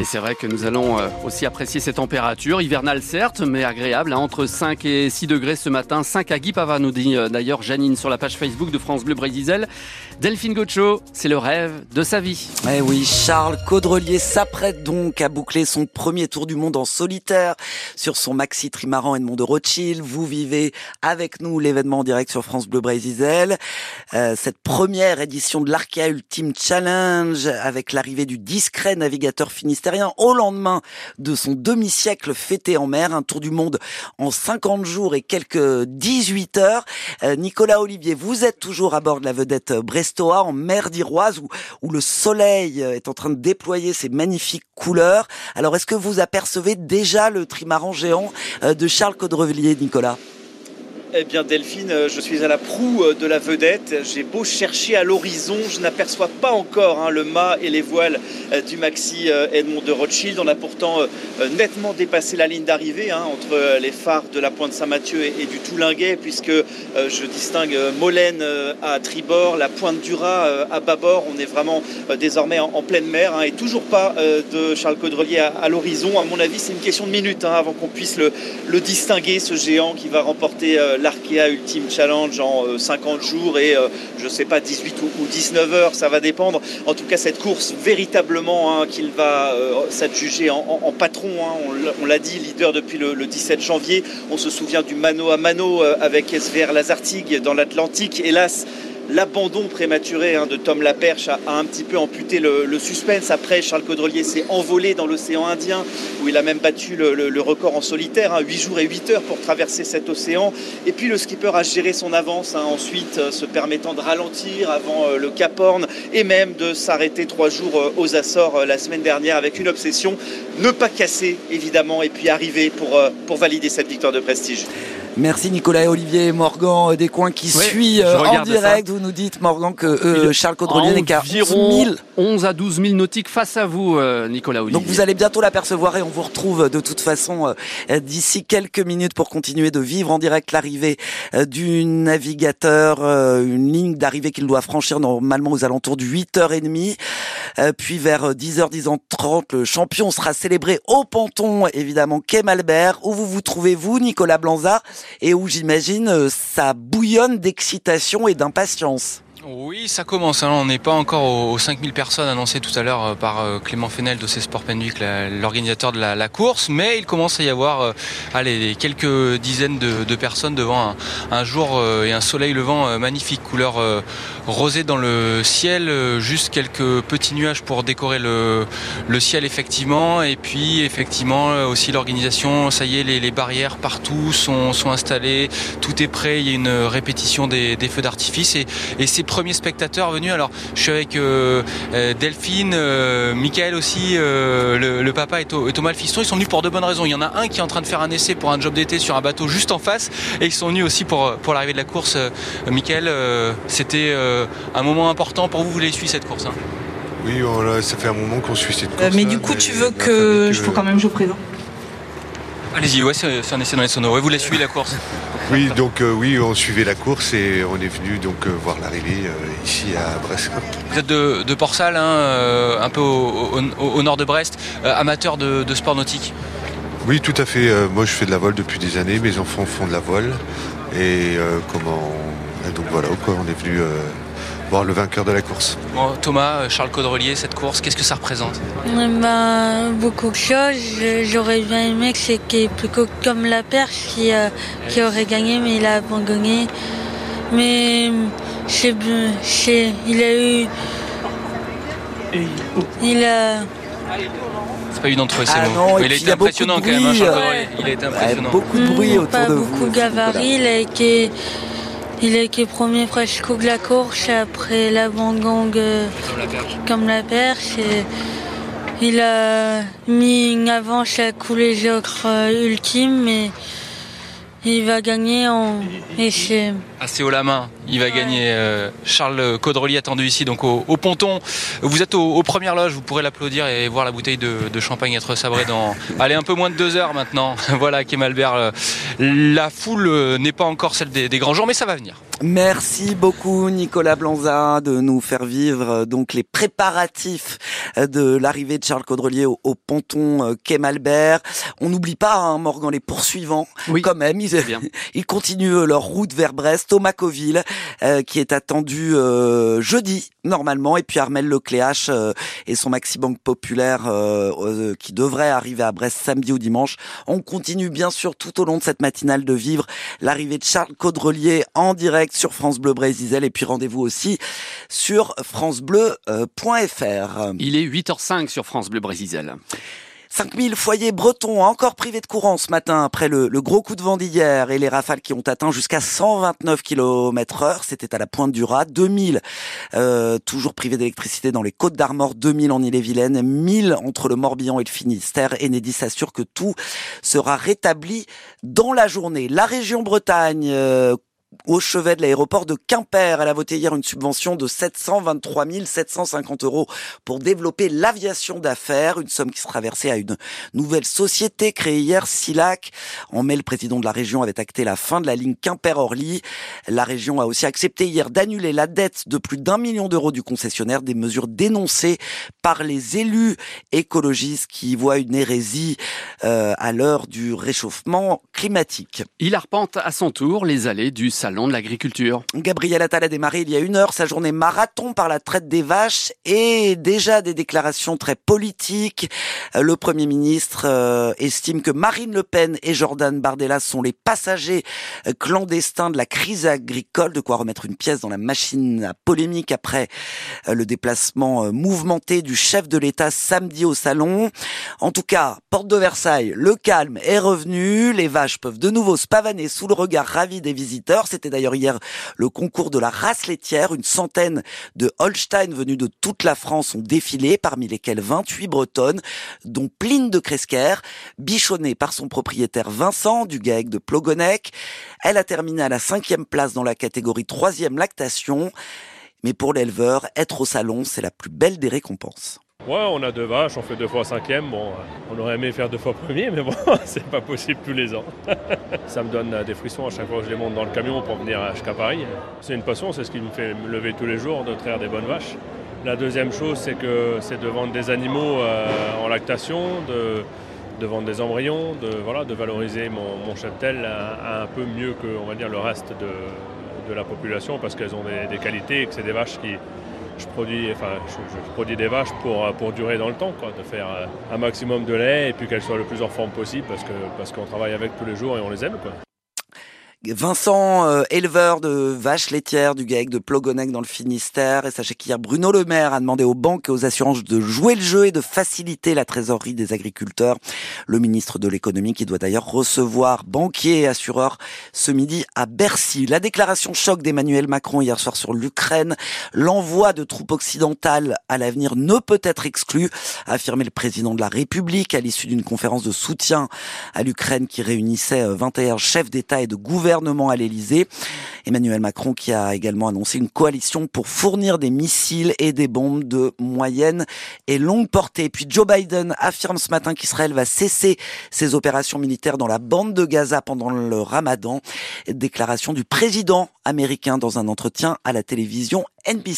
Et c'est vrai que nous allons euh, aussi apprécier ces températures, hivernales certes, mais agréables, hein, entre 5 et 6 degrés ce matin. 5 à Guipava, nous dit euh, d'ailleurs Janine sur la page Facebook de France Bleu Brésil. Delphine Gocho, c'est le rêve de sa vie. Eh oui, Charles Caudrelier s'apprête donc à boucler son premier tour du monde en solitaire sur son maxi trimaran Edmond de Rothschild. Vous vivez avec nous l'événement en direct sur France Bleu Brésil. Euh, cette première édition de l'Arkea Ultimate Challenge avec l'arrivée du discret navigateur finistère au lendemain de son demi-siècle fêté en mer, un tour du monde en 50 jours et quelques 18 heures. Euh, Nicolas Olivier, vous êtes toujours à bord de la vedette Brestoa en mer d'Iroise où, le soleil est en train de déployer ses magnifiques couleurs. Alors est-ce que vous apercevez déjà le trimaran géant euh, de Charles Caudrelier, Nicolas? Eh bien Delphine, euh, je suis à la proue euh, de la vedette. J'ai beau chercher à l'horizon, je n'aperçois pas encore hein, le mât et les voiles euh, du Maxi Edmond de Rothschild. On a pourtant nettement dépassé la ligne d'arrivée hein, entre les phares de la Pointe Saint-Mathieu et, du Toulinguet, puisque je distingue Molène à tribord, la Pointe du Raz à bâbord. On est vraiment désormais en, pleine mer hein, et toujours pas de Charles Caudrelier à, l'horizon. À mon avis, c'est une question de minutes avant qu'on puisse le, le, distinguer, ce géant qui va remporter l'Arkea Ultimate Challenge en 50 euh, jours et euh, je ne sais pas 18 ou 19 heures, ça va dépendre. En tout cas, cette course véritablement hein, qu'il va euh, s'adjuger en, patron, hein, on l'a dit, leader depuis le, 17 janvier. On se souvient du mano à mano avec SVR Lazartigue dans l'Atlantique. Hélas, L'abandon prématuré hein, de Tom Laperche a, un petit peu amputé le, suspense. Après, Charles Caudrelier s'est envolé dans l'océan Indien, où il a même battu le, record en solitaire, 8 hein, jours et 8 heures pour traverser cet océan. Et puis le skipper a géré son avance, hein, ensuite euh, se permettant de ralentir avant euh, le Cap Horn et même de s'arrêter trois jours euh, aux Açores la semaine dernière avec une obsession, ne pas casser évidemment, et puis arriver pour, pour valider cette victoire de prestige. Merci Nicolas et Olivier Morgan des coins qui suit euh, en direct. Vous nous dites Morgan que euh, Charles Caudrelier n'est qu'à 11 000. 11 à 12 000 nautiques face à vous euh, Nicolas Olivier. Donc vous allez bientôt l'apercevoir et on vous retrouve de toute façon d'ici quelques minutes pour continuer de vivre en direct l'arrivée du navigateur, une ligne d'arrivée qu'il doit franchir normalement aux alentours de 8h30. puis vers 10h, 10h30, le champion sera célébré au ponton évidemment Quai Malbert où vous vous trouvez vous Nicolas Blanza? Et où j'imagine euh, ça bouillonne d'excitation et d'impatience. Oui, ça commence. Hein. On n'est pas encore aux, 5000 personnes annoncées tout à l'heure euh, par euh, Clément Fenel de Sport Penduic, l'organisateur de la, course, mais il commence à y avoir euh, allez, quelques dizaines de, personnes devant un, jour et un soleil levant magnifique, couleur rosée dans le ciel, juste quelques petits nuages pour décorer le, ciel effectivement, et puis effectivement aussi l'organisation, ça y est, les, barrières partout sont, installées, tout est prêt, il y a une répétition des, feux d'artifice et c'est premiers spectateurs venus. Alors, je suis avec euh, euh, Delphine, euh, Michael aussi, le, papa et, Thomas le fiston. Ils sont venus pour de bonnes raisons. Il y en a un qui est en train de faire un essai pour un job d'été sur un bateau juste en face, et ils sont venus aussi pour, pour l'arrivée de la course. Michael, c'était un moment important pour vous. Vous voulez suivre cette course hein? Oui, ça fait un moment qu'on suit cette course. mais du coup, tu veux que je faut quand même jouer présent Allez-y, ouais, c'est un essai dans les sonores. vous voulez suivre la course? Oui, donc euh, oui, on suivait la course et on est venu donc euh, voir l'arrivée euh, ici à Brest. Vous êtes de, de Port-Salle, hein, un peu au, nord de Brest, amateur de, sport nautique Oui, tout à fait. moi, je fais de la voile depuis des années. Mes enfants font de la voile et comment donc voilà, on est venu voir le vainqueur de la course. Thomas, Charles Caudrelier, cette course, qu'est-ce que ça représente? Bah, Beaucoup de choses. J'aurais bien aimé que c'était plus comme la perche qui, euh, qui aurait gagné, mais il a abandonné. Mais il a eu. Il a. C'est pas une d'entre eux, c'est ah bon. il a été impressionnant quand même, hein, Charles Caudrelier. Il a été impressionnant. Beaucoup de bruit autour pas de vous. beaucoup gabarit, il a été il a été premier presque de la course, après la gang euh, comme la perche. il a mis une avance à couler euh, ultime, mais il va gagner en essai. Assez haut la main, il va gagner. Euh, Charles Caudrelier attendu ici, donc au, ponton. Vous êtes aux, premières loges, vous pourrez l'applaudir et voir la bouteille de, champagne être sabrée dans. Allez, un peu moins de deux heures maintenant. voilà, Kemalbert. La foule n'est pas encore celle des, des grands jours, mais ça va venir. Merci beaucoup Nicolas Blanza de nous faire vivre euh, donc les préparatifs euh, de l'arrivée de Charles Caudrelier au, ponton euh, Quai Malbert. On n'oublie pas hein, Morgan les poursuivants oui. quand même. Ils, ils, continuent leur route vers Brest, Thomacoville qui est attendu jeudi normalement et puis Armel Lecléache et son Maxi Banque populaire qui devrait arriver à Brest samedi ou dimanche. On continue bien sûr tout au long de cette matinale de vivre l'arrivée de Charles Caudrelier en direct sur France Bleu Brésil et puis rendez-vous aussi sur francebleu.fr. Il est 8h05 sur France Bleu Brésil. 5000 foyers bretons encore privés de courant ce matin après le, gros coup de vent d'hier et les rafales qui ont atteint jusqu'à 129 km heure. C'était à la pointe du Raz. 2000 euh, toujours privés d'électricité dans les Côtes d'Armor, 2000 en Ille-et-Vilaine, 1000 entre le Morbihan et le Finistère. Enedis assure que tout sera rétabli dans la journée. La région Bretagne euh, au chevet de l'aéroport de Quimper. Elle a voté hier une subvention de 723 750 euros pour développer l'aviation d'affaires, une somme qui sera versée à une nouvelle société créée hier, SILAC. En mai, le président de la région avait acté la fin de la ligne Quimper-Orly. La région a aussi accepté hier d'annuler la dette de plus d'un million d'euros du concessionnaire, des mesures dénoncées par les élus écologistes qui voient une hérésie euh, à l'heure du réchauffement climatique. Il arpente à son tour les allées du salon de l'agriculture. Gabriel Attal a démarré il y a une heure sa journée marathon par la traite des vaches et déjà des déclarations très politiques. Euh, le Premier ministre euh, estime que Marine Le Pen et Jordan Bardella sont les passagers euh, clandestins de la crise agricole, de quoi remettre une pièce dans la machine à polémique après le déplacement mouvementé du chef de l'État samedi au salon. En tout cas, porte de Versailles, le calme est revenu, les vaches peuvent de nouveau se pavaner sous le regard ravi des visiteurs. C'était d'ailleurs hier le concours de la race laitière. Une centaine de Holstein venus de toute la France ont défilé, parmi lesquels 28 bretonnes, dont Pline de Cresquer, bichonnée par son propriétaire Vincent du GAEC de Plogonec. Elle a terminé à la cinquième place dans la catégorie troisième lactation. Mais pour l'éleveur, être au salon, c'est la plus belle des récompenses. On a deux vaches, on fait deux fois cinquième. Bon, on aurait aimé faire deux fois premier, mais bon, c'est pas possible tous les ans. ça me donne des frissons à chaque fois que je les monte dans le camion pour venir jusqu'à Paris. C'est une passion, c'est ce qui me fait me lever tous les jours, de traire des bonnes vaches. La deuxième chose, c'est que c'est de vendre des animaux euh, en lactation, de, vendre des embryons, de, valoriser mon, cheptel un, peu mieux que on dire, le reste de, la population parce qu'elles ont des, des qualités et que c'est des vaches qui, je produis, enfin, je, produis des vaches pour, pour durer dans le temps, quoi, de faire euh, un maximum de lait et puis qu'elles soient le plus en forme possible parce que parce qu'on travaille avec tous les jours et on les aime. Quoi. Vincent, euh, éleveur de vaches laitières du GAEC de Plogonec dans le Finistère. Et sachez qu'hier, Bruno Le Maire a demandé aux banques et aux assurances de jouer le jeu et de faciliter la trésorerie des agriculteurs. Le ministre de l'économie qui doit d'ailleurs recevoir banquiers et assureurs ce midi à Bercy. La déclaration choc d'Emmanuel Macron hier soir sur l'Ukraine. L'envoi de troupes occidentales à l'avenir ne peut être exclu, a affirmé le président de la République à l'issue d'une conférence de soutien à l'Ukraine qui réunissait 21 euh, chefs d'État et de gouvernement gouvernement à l'Elysée. Emmanuel Macron qui a également annoncé une coalition pour fournir des missiles et des bombes de moyenne et longue portée. Puis Joe Biden affirme ce matin qu'Israël va cesser ses opérations militaires dans la bande de Gaza pendant le ramadan. Déclaration du président américain dans un entretien à la télévision NBC.